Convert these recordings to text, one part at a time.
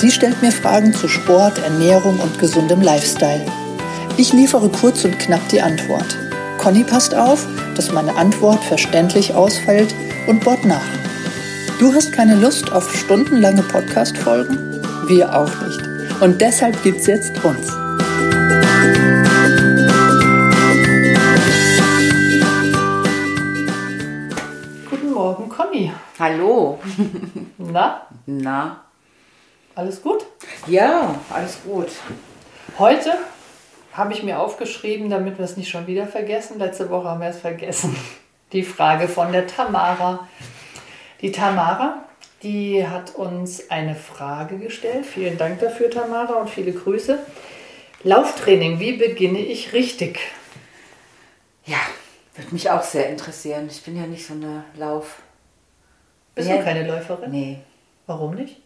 Sie stellt mir Fragen zu Sport, Ernährung und gesundem Lifestyle. Ich liefere kurz und knapp die Antwort. Conny passt auf, dass meine Antwort verständlich ausfällt und bohrt nach. Du hast keine Lust auf stundenlange Podcast-Folgen? Wir auch nicht. Und deshalb gibt's jetzt uns. Guten Morgen, Conny. Hallo. Na, Na? Alles gut? Ja, alles gut. Heute habe ich mir aufgeschrieben, damit wir es nicht schon wieder vergessen. Letzte Woche haben wir es vergessen. Die Frage von der Tamara. Die Tamara, die hat uns eine Frage gestellt. Vielen Dank dafür, Tamara, und viele Grüße. Lauftraining, wie beginne ich richtig? Ja, würde mich auch sehr interessieren. Ich bin ja nicht so eine Lauf. Bist Ja. du keine Läuferin? Nee. Warum nicht?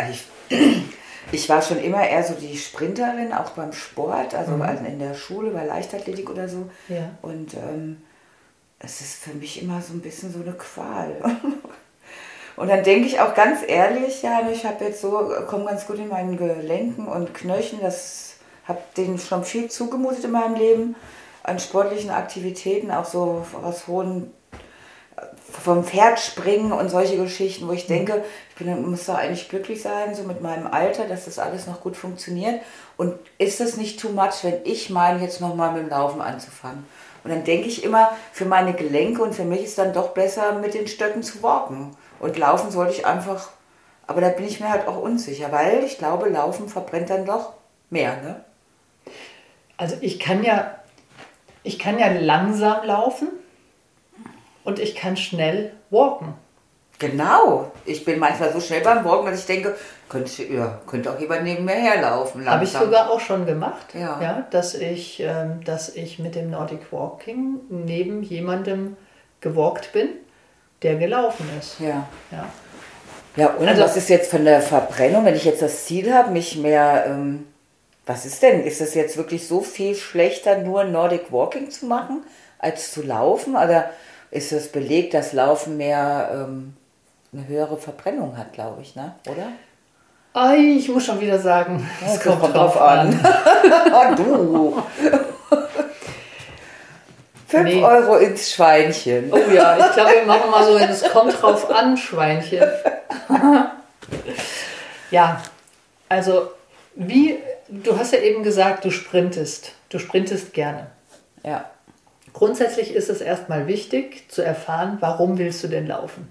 Also Ich, ich war schon immer eher so die Sprinterin, auch beim Sport, also also in der Schule, bei Leichtathletik oder so. Ja. Und ähm, es ist für mich immer so ein bisschen so eine Qual. Und dann denke ich auch ganz ehrlich, ja, ich habe jetzt so, komme ganz gut in meinen Gelenken und Knöcheln, das habe denen schon viel zugemutet in meinem Leben an sportlichen Aktivitäten, auch so aus hohen vom Pferd springen und solche Geschichten, wo ich denke, ich bin, muss doch eigentlich glücklich sein, so mit meinem Alter, dass das alles noch gut funktioniert. Und ist das nicht too much, wenn ich meine, jetzt nochmal mit dem Laufen anzufangen? Und dann denke ich immer, für meine Gelenke und für mich ist dann doch besser, mit den Stöcken zu walken. Und laufen sollte ich einfach, aber da bin ich mir halt auch unsicher, weil ich glaube, Laufen verbrennt dann doch mehr, ne? Also ich kann ja, ich kann ja langsam laufen und ich kann schnell walken. Genau. Ich bin manchmal so schnell beim Walken, dass ich denke, könnte, ja, könnte auch jemand neben mir herlaufen. Habe ich sogar auch schon gemacht, Ja. dass, ich, ähm, dass ich mit dem Nordic Walking neben jemandem gewalkt bin, der gelaufen ist. Ja. Ja. Ja, und Also- was ist jetzt von der Verbrennung, wenn ich jetzt das Ziel habe, mich mehr, ähm, was ist denn? Ist es jetzt wirklich so viel schlechter, nur Nordic Walking zu machen, als zu laufen? Oder ist es belegt, dass Laufen mehr ähm, eine höhere Verbrennung hat, glaube ich, ne? Oder? Ei, ich muss schon wieder sagen, es kommt, kommt drauf an. Ah, du! 5 Nee. Euro ins Schweinchen. Oh ja, ich glaube, wir machen mal so ein Es kommt drauf an, Schweinchen. ja, also wie, du hast ja eben gesagt, du sprintest. Du sprintest gerne. Ja. Grundsätzlich ist es erstmal wichtig zu erfahren, warum willst du denn laufen?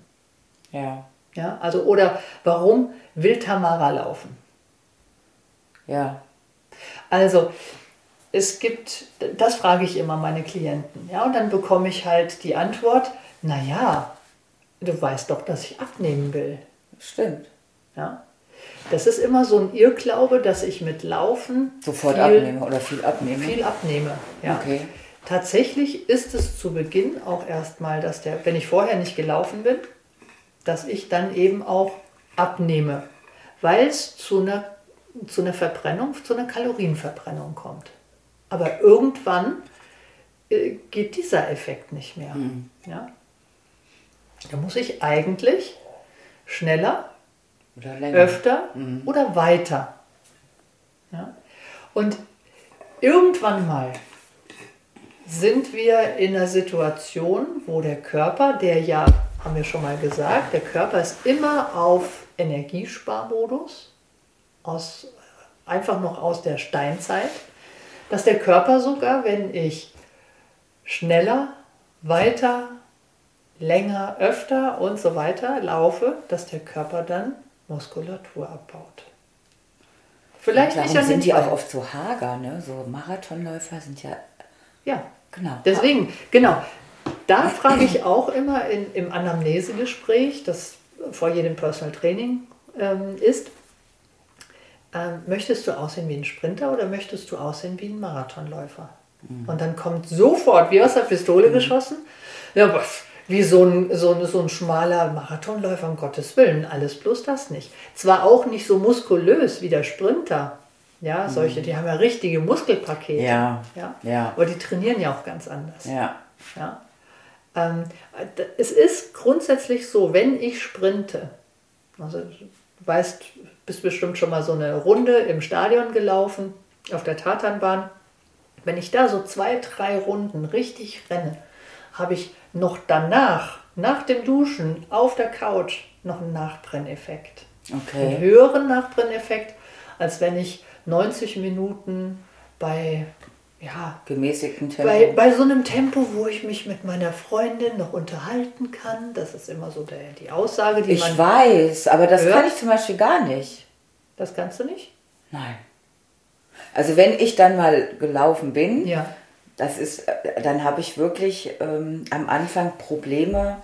Ja. Ja, also oder warum will Tamara laufen? Ja. Also es gibt, das frage ich immer meine Klienten, ja, und dann bekomme ich halt die Antwort, naja, du weißt doch, dass ich abnehmen will. Stimmt. Ja. Das ist immer so ein Irrglaube, dass ich mit Laufen Sofort viel, abnehmen oder viel abnehmen. viel abnehme. Ja. Okay. Tatsächlich ist es zu Beginn auch erstmal, dass der, wenn ich vorher nicht gelaufen bin, dass ich dann eben auch abnehme, weil es zu einer, zu einer Verbrennung, zu einer Kalorienverbrennung kommt. Aber irgendwann äh, geht dieser Effekt nicht mehr. Ja? Da muss ich eigentlich schneller Oder öfter oder weiter. Ja? Und irgendwann mal sind wir in einer Situation, wo der Körper, der ja, haben wir schon mal gesagt, der Körper ist immer auf Energiesparmodus, aus, einfach noch aus der Steinzeit, dass der Körper sogar, wenn ich schneller, weiter, länger, öfter und so weiter laufe, dass der Körper dann Muskulatur abbaut. Vielleicht Darum nicht an sind die auch oft so hager, ne? So Marathonläufer sind ja, Ja, genau. deswegen, genau. Da frage ich auch immer in, im Anamnesegespräch, das vor jedem Personal Training ähm, ist, ähm, möchtest du aussehen wie ein Sprinter oder möchtest du aussehen wie ein Marathonläufer? Mhm. Und dann kommt sofort, wie aus der Pistole mhm. geschossen, ja, was, wie so ein, so, ein, so ein schmaler Marathonläufer, um Gottes Willen, alles bloß das nicht. Zwar auch nicht so muskulös wie der Sprinter, ja, solche, mhm. die haben ja richtige Muskelpakete. Ja. ja. ja. Aber die trainieren ja auch ganz anders. Ja. ja. Ähm, es ist grundsätzlich so, wenn ich sprinte, also du weißt, bist bestimmt schon mal so eine Runde im Stadion gelaufen, auf der Tatanbahn. Wenn ich da so zwei, drei Runden richtig renne, habe ich noch danach, nach dem Duschen, auf der Couch, noch einen Nachbrenneffekt. Okay. Einen höheren Nachbrenneffekt, als wenn ich 90 Minuten bei ja, gemäßigten Tempo. Bei, bei so einem Tempo, wo ich mich mit meiner Freundin noch unterhalten kann, das ist immer so der, die Aussage, die ich man. Ich weiß, aber das hört. kann ich zum Beispiel gar nicht. Das kannst du nicht? Nein. Also wenn ich dann mal gelaufen bin, ja. das ist, dann habe ich wirklich ähm, am Anfang Probleme,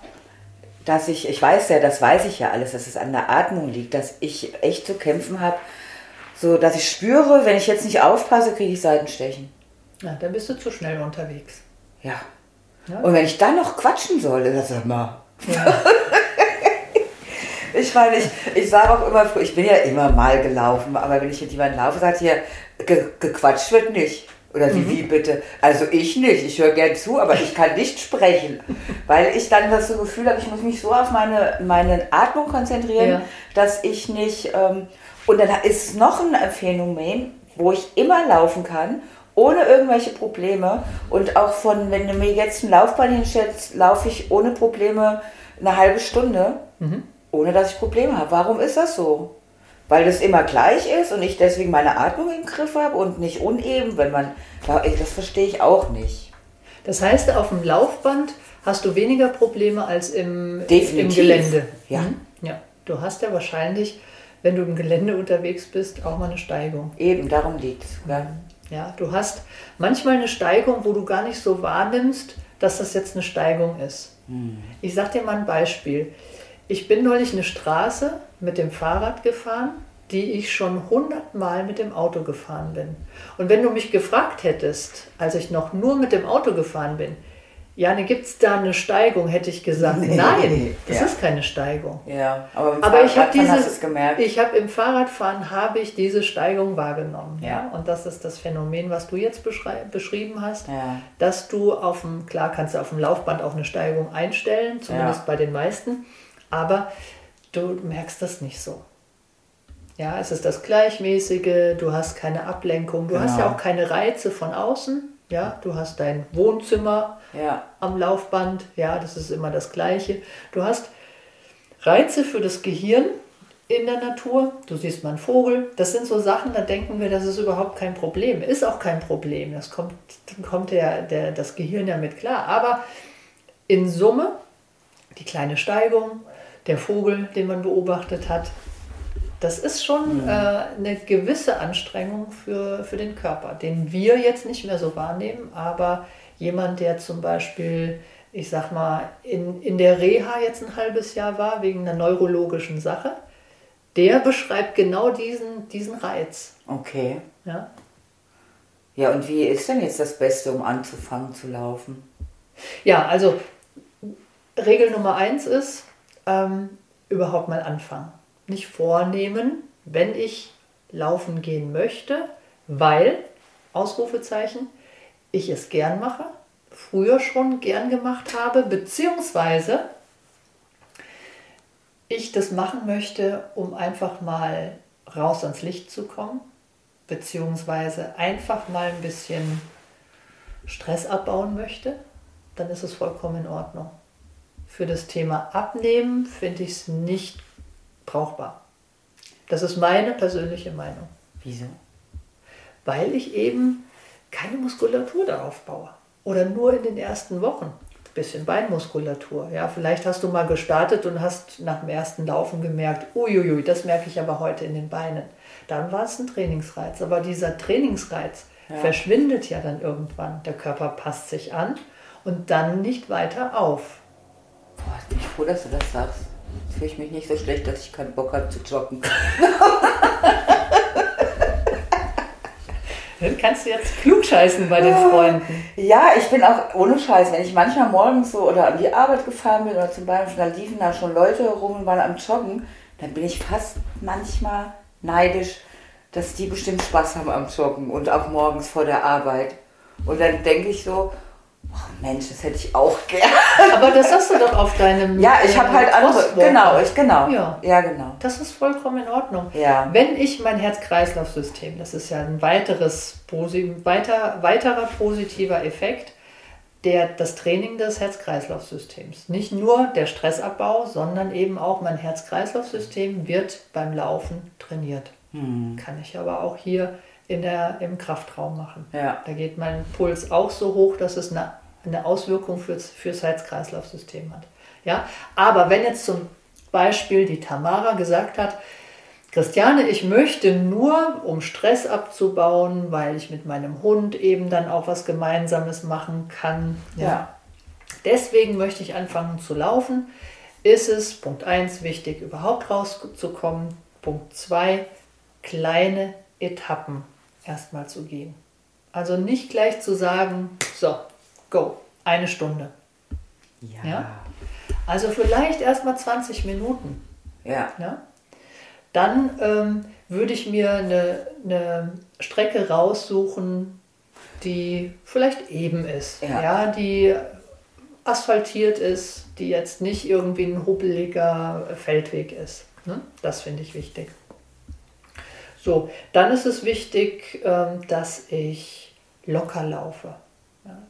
dass ich, ich weiß ja, das weiß ich ja alles, dass es an der Atmung liegt, dass ich echt zu kämpfen habe, so dass ich spüre, wenn ich jetzt nicht aufpasse, kriege ich Seitenstechen. Ja, dann bist du zu schnell unterwegs. Ja. ja. Und wenn ich dann noch quatschen soll, das sag mal. Ja. ich meine, ich, ich sage auch immer, ich bin ja immer mal gelaufen, aber wenn ich mit jemandem laufe, sagt hier, ge, gequatscht wird nicht. Oder wie, mhm. wie bitte? Also ich nicht, ich höre gern zu, aber ich kann nicht sprechen, weil ich dann das so Gefühl habe, ich muss mich so auf meine, meine Atmung konzentrieren, ja. dass ich nicht... Ähm, und dann ist noch ein Phänomen, wo ich immer laufen kann ohne irgendwelche Probleme. Und auch von, wenn du mir jetzt einen Laufbahn hinstellst, laufe ich ohne Probleme eine halbe Stunde, mhm. ohne dass ich Probleme habe. Warum ist das so? Weil das immer gleich ist und ich deswegen meine Atmung im Griff habe und nicht uneben, wenn man. Das verstehe ich auch nicht. Das heißt, auf dem Laufband hast du weniger Probleme als im, im Gelände. Ja. Mhm. ja. Du hast ja wahrscheinlich, wenn du im Gelände unterwegs bist, auch mal eine Steigung. Eben, darum liegt es. Ja. Ja, du hast manchmal eine Steigung, wo du gar nicht so wahrnimmst, dass das jetzt eine Steigung ist. Hm. Ich sage dir mal ein Beispiel. Ich bin neulich eine Straße mit dem Fahrrad gefahren, die ich schon hundertmal mit dem Auto gefahren bin. Und wenn du mich gefragt hättest, als ich noch nur mit dem Auto gefahren bin, Jane, gibt es da eine Steigung? Hätte ich gesagt, nee, nein, das ja. ist keine Steigung. Ja, aber, aber ich habe dieses, ich habe im Fahrradfahren habe ich diese Steigung wahrgenommen. Ja. ja. Und das ist das Phänomen, was du jetzt beschrieben hast, ja. dass du auf dem, klar kannst du auf dem Laufband auch eine Steigung einstellen, zumindest bei den meisten, aber du merkst das nicht so. Ja, es ist das Gleichmäßige, du hast keine Ablenkung, du genau. hast ja auch keine Reize von außen. Ja, du hast dein Wohnzimmer ja. am Laufband, ja, das ist immer das Gleiche. Du hast Reize für das Gehirn in der Natur. Du siehst mal einen Vogel. Das sind so Sachen, da denken wir, das ist überhaupt kein Problem. Ist auch kein Problem. Das kommt, dann kommt der, der, das Gehirn ja mit klar. Aber in Summe, die kleine Steigung, der Vogel, den man beobachtet hat, das ist schon mhm. äh, eine gewisse Anstrengung für, für den Körper, den wir jetzt nicht mehr so wahrnehmen, aber jemand, der zum Beispiel, ich sag mal, in, in der Reha jetzt ein halbes Jahr war, wegen einer neurologischen Sache, der beschreibt genau diesen, diesen Reiz. Okay. Ja. Ja, und wie ist denn jetzt das Beste, um anzufangen zu laufen? Ja, also Regel Nummer eins ist, ähm, überhaupt mal anfangen nicht vornehmen, wenn ich laufen gehen möchte, weil, Ausrufezeichen, ich es gern mache, früher schon gern gemacht habe, beziehungsweise ich das machen möchte, um einfach mal raus ans Licht zu kommen, beziehungsweise einfach mal ein bisschen Stress abbauen möchte, dann ist es vollkommen in Ordnung. Für das Thema Abnehmen finde ich es nicht brauchbar. Das ist meine persönliche Meinung. Wieso? Weil ich eben keine Muskulatur darauf baue. Oder nur in den ersten Wochen. Ein bisschen Beinmuskulatur. Ja, vielleicht hast du mal gestartet und hast nach dem ersten Laufen gemerkt, uiuiui, das merke ich aber heute in den Beinen. Dann war es ein Trainingsreiz. Aber dieser Trainingsreiz ja. verschwindet ja dann irgendwann. Der Körper passt sich an und dann nicht weiter auf. Boah, ich bin froh, dass du das sagst fühle ich mich nicht so schlecht, dass ich keinen Bock habe zu joggen. Dann kannst du jetzt klugscheißen bei den Freunden. Ja, ich bin auch ohne Scheiß, wenn ich manchmal morgens so oder an die Arbeit gefahren bin oder zum Beispiel, da liefen da schon Leute rum und waren am Joggen, dann bin ich fast manchmal neidisch, dass die bestimmt Spaß haben am Joggen und auch morgens vor der Arbeit. Und dann denke ich so, oh Mensch, das hätte ich auch gern. Aber das hast du doch auf deinem. Ja, ich habe halt andere. Genau, ich genau. Ja. ja genau. Das ist vollkommen in Ordnung. Ja. Wenn ich mein Herz-Kreislauf-System, das ist ja ein weiteres, weiter, weiterer positiver Effekt, der, das Training des Herz-Kreislauf-Systems. Nicht nur der Stressabbau, sondern eben auch mein Herz-Kreislauf-System wird beim Laufen trainiert. Hm. Kann ich aber auch hier in der, im Kraftraum machen. Ja. Da geht mein Puls auch so hoch, dass es eine, eine Auswirkung fürs, fürs Herz-Kreislauf-System hat. Ja? Aber wenn jetzt zum Beispiel die Tamara gesagt hat, Christiane, ich möchte nur, um Stress abzubauen, weil ich mit meinem Hund eben dann auch was Gemeinsames machen kann. Ja. Deswegen möchte ich anfangen zu laufen. Ist es, Punkt 1, wichtig, überhaupt rauszukommen. Punkt 2, kleine Etappen erstmal zu gehen. Also nicht gleich zu sagen, so, go, eine Stunde. Ja. Ja? Also vielleicht erstmal 20 Minuten. Ja. Ja? Dann ähm, würde ich mir eine, eine Strecke raussuchen, die vielleicht eben ist, Ja. die asphaltiert ist, die jetzt nicht irgendwie ein hubbeliger Feldweg ist. Ne? Das finde ich wichtig. So, dann ist es wichtig, ähm, dass ich locker laufe.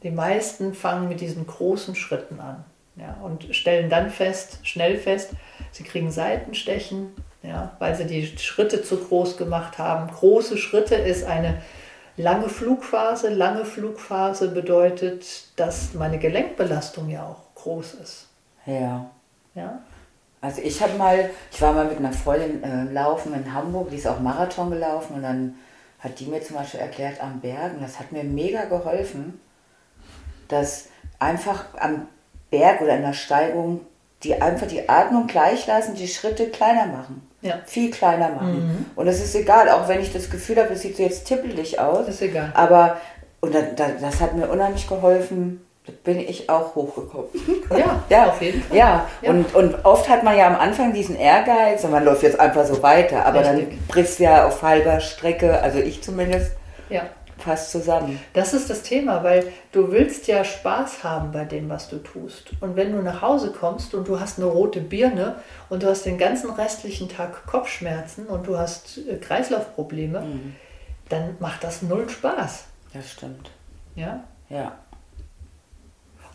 Die meisten fangen mit diesen großen Schritten an ja, und stellen dann fest, schnell fest, sie kriegen Seitenstechen, ja, weil sie die Schritte zu groß gemacht haben. Große Schritte ist eine lange Flugphase. Lange Flugphase bedeutet, dass meine Gelenkbelastung ja auch groß ist. Ja. Ja? Also ich habe mal, ich war mal mit einer Freundin äh, laufen in Hamburg, die ist auch Marathon gelaufen und dann hat die mir zum Beispiel erklärt am Bergen, das hat mir mega geholfen, dass einfach am Berg oder in der Steigung die einfach die Atmung gleich lassen, die Schritte kleiner machen. Ja. Viel kleiner machen. Und es ist egal, auch wenn ich das Gefühl habe, es sieht so jetzt tippelig aus. Ist egal. Aber und da, da, das hat mir unheimlich geholfen. Da bin ich auch hochgekommen. Ja, Ja, auf jeden Fall. Ja, Ja. Und, und oft hat man ja am Anfang diesen Ehrgeiz und man läuft jetzt einfach so weiter. Aber dann Richtig. brichst du ja auf halber Strecke, also ich zumindest, Ja. fast zusammen. Das ist das Thema, weil du willst ja Spaß haben bei dem, was du tust. Und wenn du nach Hause kommst und du hast eine rote Birne und du hast den ganzen restlichen Tag Kopfschmerzen und du hast äh, Kreislaufprobleme, dann macht das null Spaß. Das stimmt. Ja? Ja.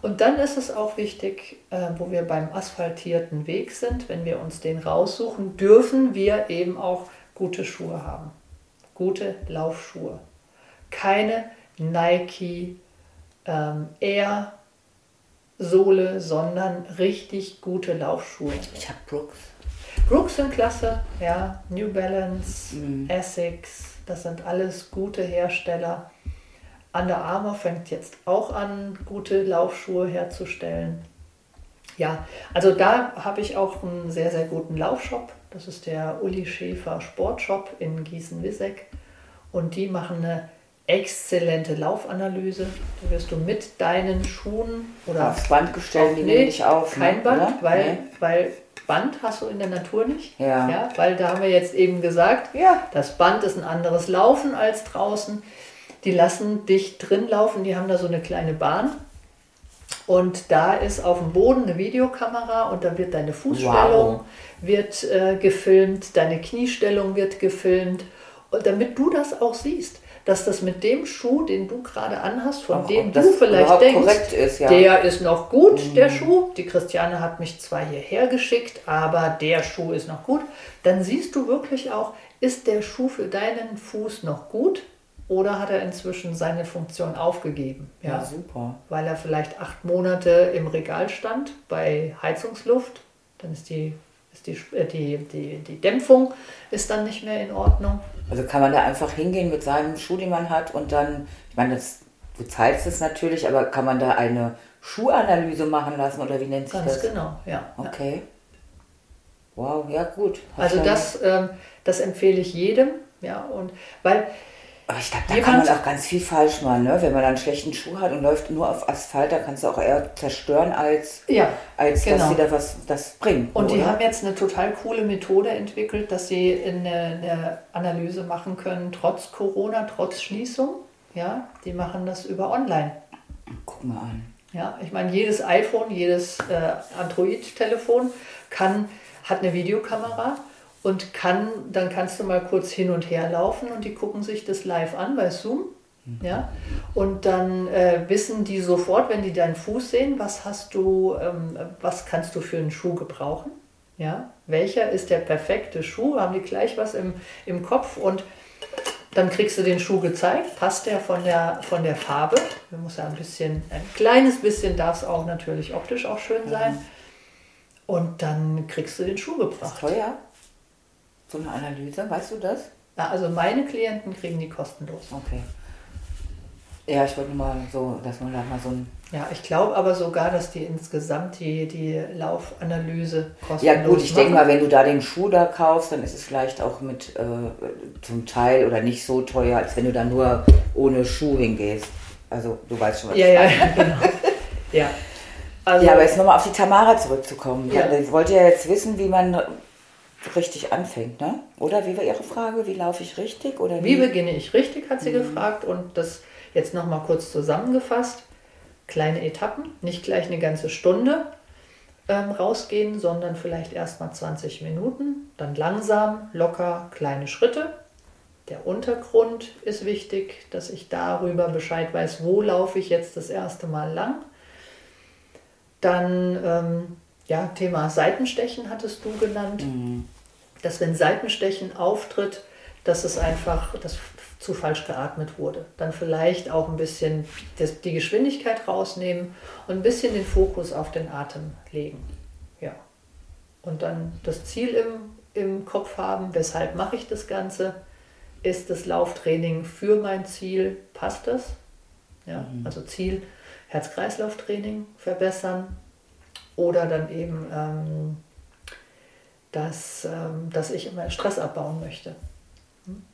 Und dann ist es auch wichtig, äh, wo wir beim asphaltierten Weg sind, wenn wir uns den raussuchen, dürfen wir eben auch gute Schuhe haben. Gute Laufschuhe. Keine Nike ähm, Air Sohle, sondern richtig gute Laufschuhe. Ich habe Brooks. Brooks sind klasse, ja, New Balance, Mhm. Essex, das sind alles gute Hersteller. Under Armour fängt jetzt auch an, gute Laufschuhe herzustellen. Ja, also da habe ich auch einen sehr, sehr guten Laufshop. Das ist der Uli Schäfer Sportshop in Gießen-Wisseck. Und die machen eine exzellente Laufanalyse. Da wirst du mit deinen Schuhen oder Aufs Band gestellt, die Nee, nehmen dich auf. Kein ne, Band, weil, Nee. weil Band hast du in der Natur nicht. Ja. ja. Weil da haben wir jetzt eben gesagt, Ja. das Band ist ein anderes Laufen als draußen. Die lassen dich drin laufen, die haben da so eine kleine Bahn. Und da ist auf dem Boden eine Videokamera und da wird deine Fußstellung Wow. wird äh, gefilmt, deine Kniestellung wird gefilmt. Und damit du das auch siehst, dass das mit dem Schuh, den du gerade anhast, von Auch dem du vielleicht denkst, ist, ja. der ist noch gut, der Schuh. Die Christiane hat mich zwar hierher geschickt, aber der Schuh ist noch gut. Dann siehst du wirklich auch, ist der Schuh für deinen Fuß noch gut oder hat er inzwischen seine Funktion aufgegeben? Ja, super. Weil er vielleicht acht Monate im Regal stand bei Heizungsluft, dann ist die, ist die, äh, die, die, die Dämpfung ist dann nicht mehr in Ordnung. Also kann man da einfach hingehen mit seinem Schuh, den man hat und dann, ich meine, das, du zahlst es natürlich, aber kann man da eine Schuhanalyse machen lassen oder wie nennt sich Ganz das? genau, ja. Okay. Wow, ja gut. Hat Also das, ähm, das empfehle ich jedem, ja, und weil Aber ich glaube, da kann man auch ganz viel falsch machen, ne? Wenn man dann einen schlechten Schuh hat und läuft nur auf Asphalt, da kannst du auch eher zerstören, als, Ja, als genau. dass sie da was das bringt. Und die oder? haben jetzt eine total coole Methode entwickelt, dass sie eine, eine Analyse machen können, trotz Corona, trotz Schließung. Ja, die machen das über online. Guck mal an. Ja, ich meine, jedes iPhone, jedes äh, Android-Telefon kann, hat eine Videokamera und kann, dann kannst du mal kurz hin und her laufen und die gucken sich das live an bei Zoom. Ja, und dann äh, wissen die sofort, wenn die deinen Fuß sehen, was hast du, ähm, was kannst du für einen Schuh gebrauchen? Ja, welcher ist der perfekte Schuh? Haben die gleich was im, im Kopf und dann kriegst du den Schuh gezeigt, passt der von der, von der Farbe. Der muss ja ein bisschen, ein kleines bisschen darf es auch natürlich optisch auch schön sein. Und dann kriegst du den Schuh Ist gebracht. teuer? So eine Analyse, weißt du das? Ja, also meine Klienten kriegen die kostenlos. Okay. Ja, ich wollte mal so, dass man da mal so ein. Ja, ich glaube aber sogar, dass die insgesamt die, die Laufanalyse kostenlos Ja gut, ich denke mal, wenn du da den Schuh da kaufst, dann ist es vielleicht auch mit äh, zum Teil oder nicht so teuer, als wenn du da nur ohne Schuh hingehst. Also du weißt schon, was Ja, ich ja, meine. genau. Ja. Also, Ja, aber jetzt nochmal auf die Tamara zurückzukommen. Ja. Ich wollte ja jetzt wissen, wie man richtig anfängt, ne? Oder wie war Ihre Frage? Wie laufe ich richtig? Oder Wie beginne ich richtig, hat sie gefragt. Und das jetzt nochmal kurz zusammengefasst. Kleine Etappen, nicht gleich eine ganze Stunde ähm, rausgehen, sondern vielleicht erst mal 20 Minuten. Dann langsam, locker, kleine Schritte. Der Untergrund ist wichtig, dass ich darüber Bescheid weiß, wo laufe ich jetzt das erste Mal lang. Dann ähm, ja, Thema Seitenstechen hattest du genannt dass wenn Seitenstechen auftritt, dass es einfach dass zu falsch geatmet wurde. Dann vielleicht auch ein bisschen die Geschwindigkeit rausnehmen und ein bisschen den Fokus auf den Atem legen. Ja. Und dann das Ziel im, im Kopf haben, weshalb mache ich das Ganze? Ist das Lauftraining für mein Ziel? Passt das? Ja, also Ziel Herz-Kreislauf-Training verbessern oder dann eben ähm, dass, ähm, dass ich immer Stress abbauen möchte.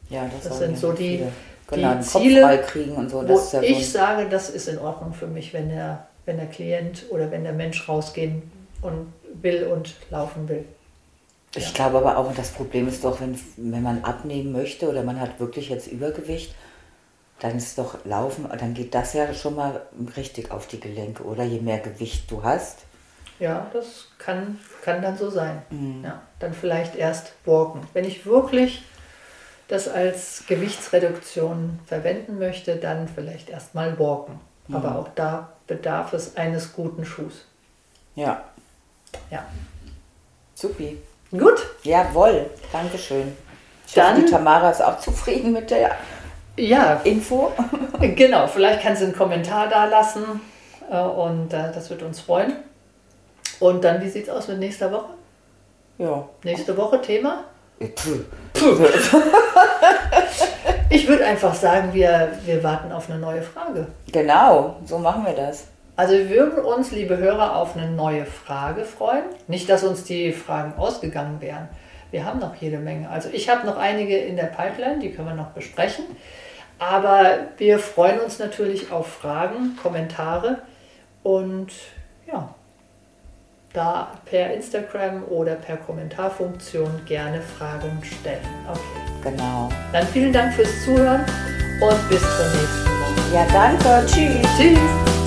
Ja, das, Das sind ja so die- viele. die genau, Kopf Ziele, kriegen und so. Wo Das ist ja so ich ein- sage, das ist in Ordnung für mich, wenn der, wenn der Klient oder wenn der Mensch rausgehen und will und laufen will. Ich glaube aber auch, das Problem ist doch, wenn, wenn man abnehmen möchte oder man hat wirklich jetzt Übergewicht, dann ist doch Laufen, dann geht das ja schon mal richtig auf die Gelenke, oder? Je mehr Gewicht du hast. Ja, das kann, kann dann so sein. Mhm. Ja, dann vielleicht erst walken. Wenn ich wirklich das als Gewichtsreduktion verwenden möchte, dann vielleicht erst mal walken. Mhm. Aber auch da bedarf es eines guten Schuhs. Ja, Ja. supi. Gut, Jawohl, Dankeschön. Ich Dann- hoffe, die Tamara ist auch zufrieden mit der ja, Info. Genau, vielleicht kannst du einen Kommentar da lassen äh, und äh, das wird uns freuen. Und dann, wie sieht's aus mit nächster Woche? Ja. Nächste Woche Thema? Puh. Ich würde einfach sagen, wir, wir warten auf eine neue Frage. Genau, so machen wir das. Also wir würden uns, liebe Hörer, auf eine neue Frage freuen. Nicht, dass uns die Fragen ausgegangen wären. Wir haben noch jede Menge. Also ich habe noch einige in der Pipeline, die können wir noch besprechen. Aber wir freuen uns natürlich auf Fragen, Kommentare und ja, da per Instagram oder per Kommentarfunktion gerne Fragen stellen. Okay. Genau. Dann vielen Dank fürs Zuhören und bis zur nächsten Woche. Ja, danke. Tschüss. Tschüss.